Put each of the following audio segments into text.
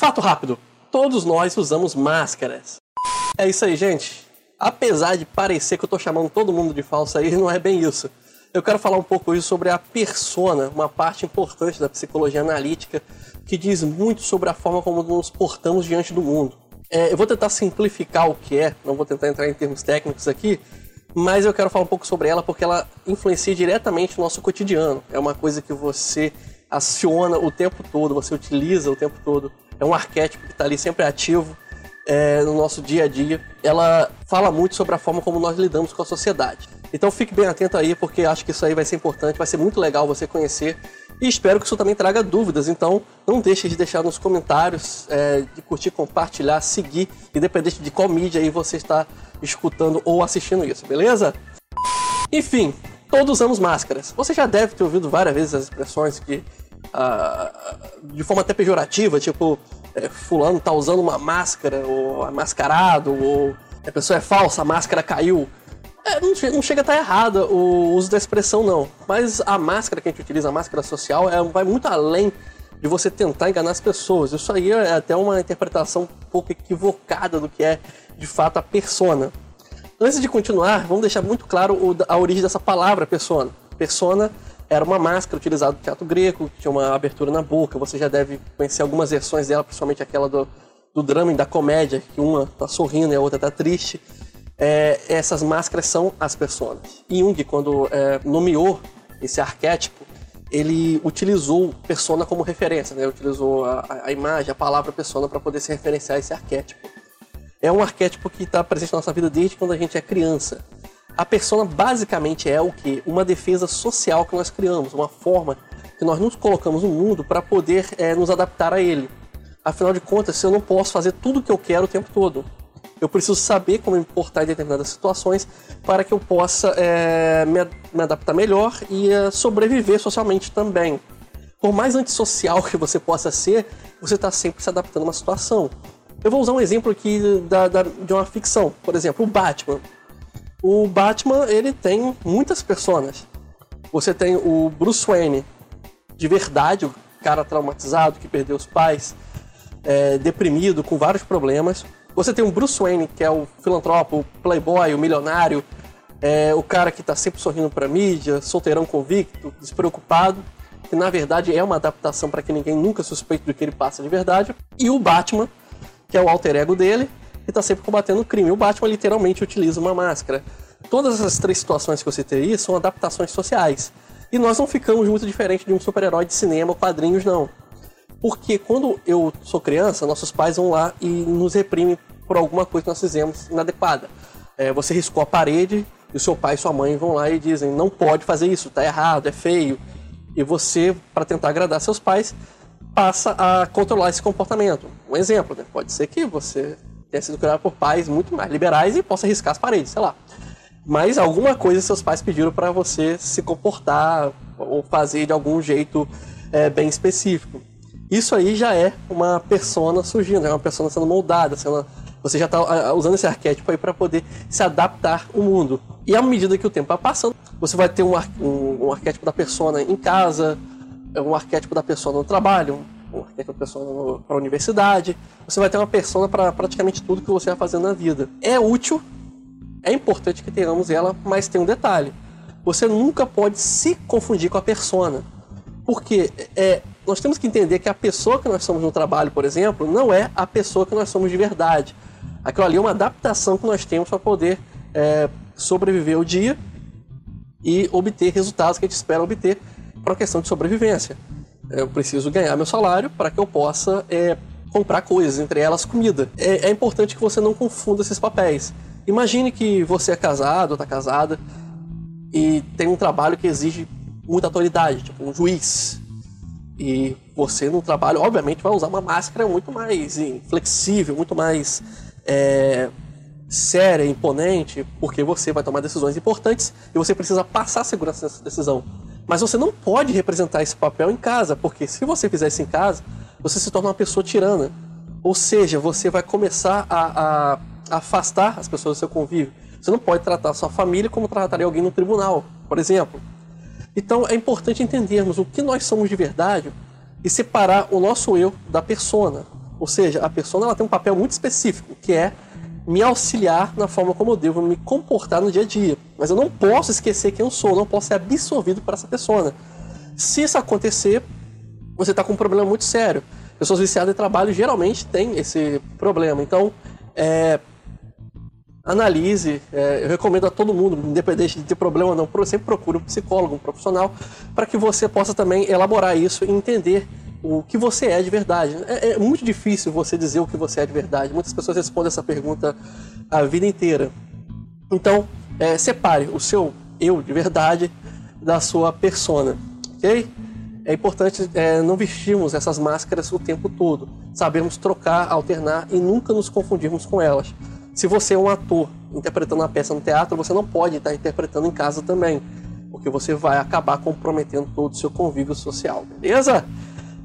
Fato rápido: todos nós usamos máscaras. É isso aí, gente. Apesar de parecer que eu tô chamando todo mundo de falso aí, não é bem isso. Eu quero falar um pouco hoje sobre a persona, uma parte importante da psicologia analítica que diz muito sobre a forma como nos portamos diante do mundo. É, eu vou tentar simplificar o que é, não vou tentar entrar em termos técnicos aqui, mas eu quero falar um pouco sobre ela porque ela influencia diretamente o nosso cotidiano. É uma coisa que você aciona o tempo todo, você utiliza o tempo todo. É um arquétipo que está ali sempre ativo é, no nosso dia a dia. Ela fala muito sobre a forma como nós lidamos com a sociedade. Então fique bem atento aí, porque acho que isso aí vai ser importante, vai ser muito legal você conhecer. E espero que isso também traga dúvidas. Então não deixe de deixar nos comentários, é, de curtir, compartilhar, seguir, independente de qual mídia aí você está escutando ou assistindo isso, beleza? Enfim, todos usamos máscaras. Você já deve ter ouvido várias vezes as expressões que, ah, de forma até pejorativa, tipo, é, fulano tá usando uma máscara, ou é mascarado, ou a pessoa é falsa, a máscara caiu. É, não, não, chega a estar errada o uso da expressão, não. Mas a máscara que a gente utiliza, a máscara social, é, vai muito além de você tentar enganar as pessoas. Isso aí é até uma interpretação um pouco equivocada do que é de fato a persona. Antes de continuar, vamos deixar muito claro a origem dessa palavra persona. Persona era uma máscara utilizada no teatro grego, tinha uma abertura na boca. Você já deve conhecer algumas versões dela, principalmente aquela do, do drama e da comédia, que uma está sorrindo e a outra está triste. É, essas máscaras são as personas. Jung, quando é, nomeou esse arquétipo, ele utilizou persona como referência, né? utilizou a, a imagem, a palavra persona para poder se referenciar a esse arquétipo é um arquétipo que está presente na nossa vida desde quando a gente é criança. A persona basicamente é o que? Uma defesa social que nós criamos, uma forma que nós nos colocamos no mundo para poder é, nos adaptar a ele. Afinal de contas, eu não posso fazer tudo o que eu quero o tempo todo. Eu preciso saber como me portar em determinadas situações para que eu possa é, me, me, adaptar melhor e é, sobreviver socialmente também. Por mais antissocial que você possa ser, você está sempre se adaptando a uma situação. Eu vou usar um exemplo aqui da, da, de uma ficção, por exemplo, o Batman. O Batman ele tem muitas personas. Você tem o Bruce Wayne de verdade, o cara traumatizado que perdeu os pais, é, deprimido, com vários problemas. Você tem o Bruce Wayne, que é o filantropo, o playboy, o milionário, é, o cara que está sempre sorrindo para mídia, solteirão convicto, despreocupado, que na verdade é uma adaptação para que ninguém nunca suspeite do que ele passa de verdade. E o Batman, que é o alter ego dele, e tá sempre combatendo o crime. O Batman literalmente utiliza uma máscara. Todas essas três situações que eu citei aí são adaptações sociais. E nós não ficamos muito diferente de um super-herói de cinema quadrinhos, não. Porque quando eu sou criança, nossos pais vão lá e nos reprimem por alguma coisa que nós fizemos inadequada. É, você riscou a parede e o seu pai e sua mãe vão lá e dizem: não pode fazer isso, tá errado, é feio. E você, para tentar agradar seus pais, passa a controlar esse comportamento. Um exemplo, né? pode ser que você tenha sido criado por pais muito mais liberais e possa riscar as paredes, sei lá. Mas alguma coisa seus pais pediram para você se comportar ou fazer de algum jeito é, bem específico. Isso aí já é uma persona surgindo, é uma persona sendo moldada, sendo, você já está usando esse arquétipo aí para poder se adaptar ao mundo. E à medida que o tempo vai passando, você vai ter um, um, um arquétipo da persona em casa, um arquétipo da pessoa no trabalho, um arquétipo da pessoa para a universidade. Você vai ter uma persona para praticamente tudo que você vai fazer na vida. É útil, é importante que tenhamos ela, mas tem um detalhe. Você nunca pode se confundir com a persona. Porque é, nós temos que entender que a pessoa que nós somos no trabalho, por exemplo, não é a pessoa que nós somos de verdade. Aquilo ali é uma adaptação que nós temos para poder é, sobreviver o dia e obter resultados que a gente espera obter para a questão de sobrevivência. Eu preciso ganhar meu salário para que eu possa é, comprar coisas, entre elas comida. É, é, importante que você não confunda esses papéis. Imagine que você é casado ou está casada e tem um trabalho que exige muita autoridade, tipo um juiz. E você no trabalho, obviamente, vai usar uma máscara muito mais flexível, muito mais é, séria, imponente, porque você vai tomar decisões importantes e você precisa passar segurança nessa decisão. Mas você não pode representar esse papel em casa, porque se você fizer isso em casa, você se torna uma pessoa tirana. Ou seja, você vai começar a, a afastar as pessoas do seu convívio. Você não pode tratar a sua família como trataria alguém no tribunal, por exemplo. Então é importante entendermos o que nós somos de verdade e separar o nosso eu da persona. Ou seja, a persona ela tem um papel muito específico, que é me auxiliar na forma como eu devo me comportar no dia a dia. Mas eu não posso esquecer quem eu sou, não posso ser absorvido por essa persona. Se isso acontecer, você está com um problema muito sério. Pessoas viciadas em trabalho geralmente têm esse problema. Então, é, analise. É, eu recomendo a todo mundo, independente de ter problema ou não, sempre procure um psicólogo, um profissional, para que você possa também elaborar isso e entender o que você é de verdade. É, é, muito difícil você dizer o que você é de verdade. Muitas pessoas respondem essa pergunta a vida inteira. Então, é, separe o seu eu de verdade da sua persona, ok? É importante é, não vestirmos essas máscaras o tempo todo. Sabemos trocar, alternar e nunca nos confundirmos com elas. Se você é um ator interpretando uma peça no teatro, você não pode estar interpretando em casa também, porque você vai acabar comprometendo todo o seu convívio social, beleza?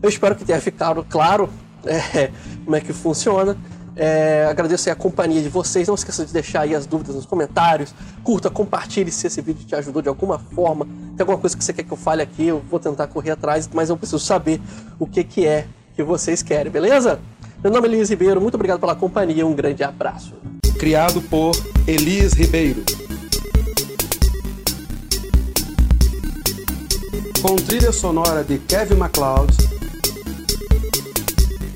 Eu espero que tenha ficado claro é, como é que funciona. É, agradeço a companhia de vocês. Não esqueça de deixar aí as dúvidas nos comentários. Curta, compartilhe se esse vídeo te ajudou de alguma forma. Tem alguma coisa que você quer que eu fale aqui, eu vou tentar correr atrás, mas eu preciso saber o que, que é que vocês querem, beleza? Meu nome é Elias Ribeiro, muito obrigado pela companhia, um grande abraço. Criado por Elias Ribeiro. Com trilha sonora de Kevin MacLeod.